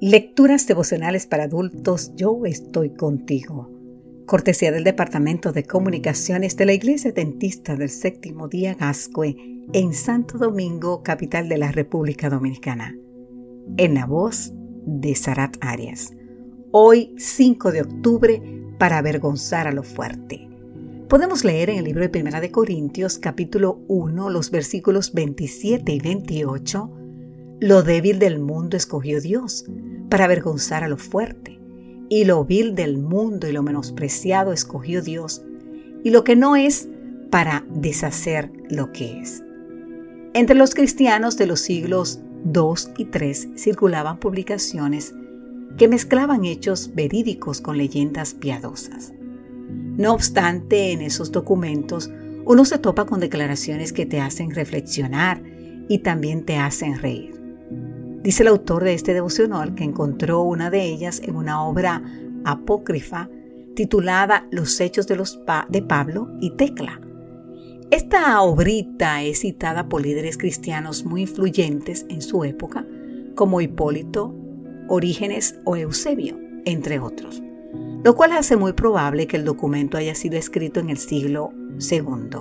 Lecturas devocionales para adultos, yo estoy contigo. Cortesía del Departamento de Comunicaciones de la Iglesia Dentista del Séptimo Día Gascue en Santo Domingo, capital de la República Dominicana. En la voz de Sarat Arias. Hoy, 5 de octubre, para avergonzar a lo fuerte. Podemos leer en el libro de Primera de Corintios, capítulo 1, los versículos 27 y 28. Lo débil del mundo escogió Dios para avergonzar a lo fuerte. Y lo vil del mundo y lo menospreciado escogió Dios, y lo que no es para deshacer lo que es. Entre los cristianos de los siglos II y III circulaban publicaciones que mezclaban hechos verídicos con leyendas piadosas. No obstante, en esos documentos uno se topa con declaraciones que te hacen reflexionar y también te hacen reír. Dice el autor de este devocional que encontró una de ellas en una obra apócrifa titulada Los Hechos de, los de Pablo y Tecla. Esta obrita es citada por líderes cristianos muy influyentes en su época, como Hipólito, Orígenes o Eusebio, entre otros, lo cual hace muy probable que el documento haya sido escrito en el siglo II.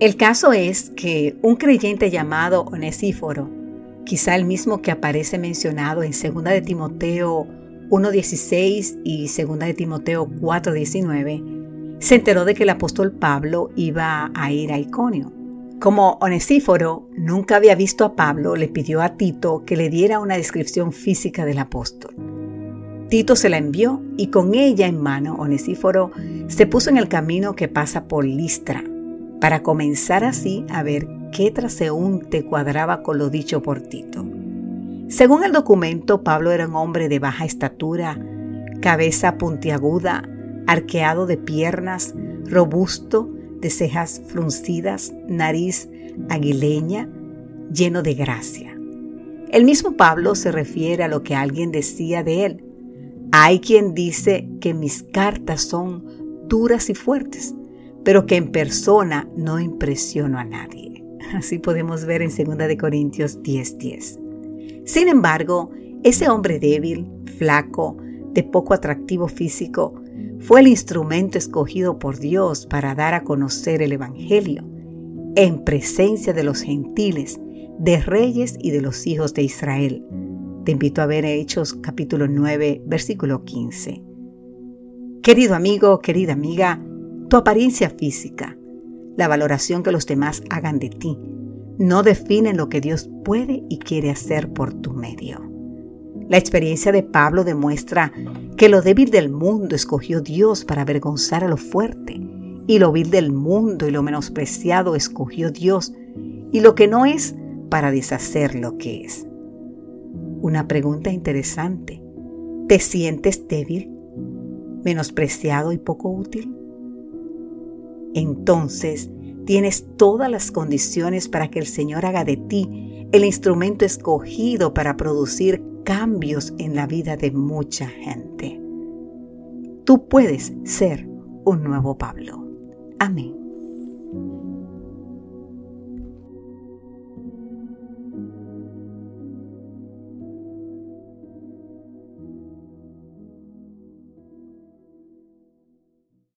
El caso es que un creyente llamado Onesíforo quizá el mismo que aparece mencionado en 2 de Timoteo 1.16 y 2 de Timoteo 4.19, se enteró de que el apóstol Pablo iba a ir a Iconio. Como Onesíforo nunca había visto a Pablo, le pidió a Tito que le diera una descripción física del apóstol. Tito se la envió y con ella en mano, Onesíforo se puso en el camino que pasa por Listra, para comenzar así a ver qué traseúnte cuadraba con lo dicho por Tito. Según el documento, Pablo era un hombre de baja estatura, cabeza puntiaguda, arqueado de piernas, robusto, de cejas fruncidas, nariz aguileña, lleno de gracia. El mismo Pablo se refiere a lo que alguien decía de él. Hay quien dice que mis cartas son duras y fuertes, pero que en persona no impresiono a nadie. Así podemos ver en 2 de Corintios 10:10. Sin embargo, ese hombre débil, flaco, de poco atractivo físico, fue el instrumento escogido por Dios para dar a conocer el Evangelio en presencia de los gentiles, de reyes y de los hijos de Israel. Te invito a ver Hechos capítulo 9, versículo 15. Querido amigo, querida amiga, tu apariencia física, la valoración que los demás hagan de ti, no definen lo que Dios puede y quiere hacer por tu medio. La experiencia de Pablo demuestra que lo débil del mundo escogió Dios para avergonzar a lo fuerte, y lo vil del mundo y lo menospreciado escogió Dios, y lo que no es para deshacer lo que es. Una pregunta interesante. ¿Te sientes débil, menospreciado y poco útil? Entonces tienes todas las condiciones para que el Señor haga de ti el instrumento escogido para producir cambios en la vida de mucha gente. Tú puedes ser un nuevo Pablo. Amén.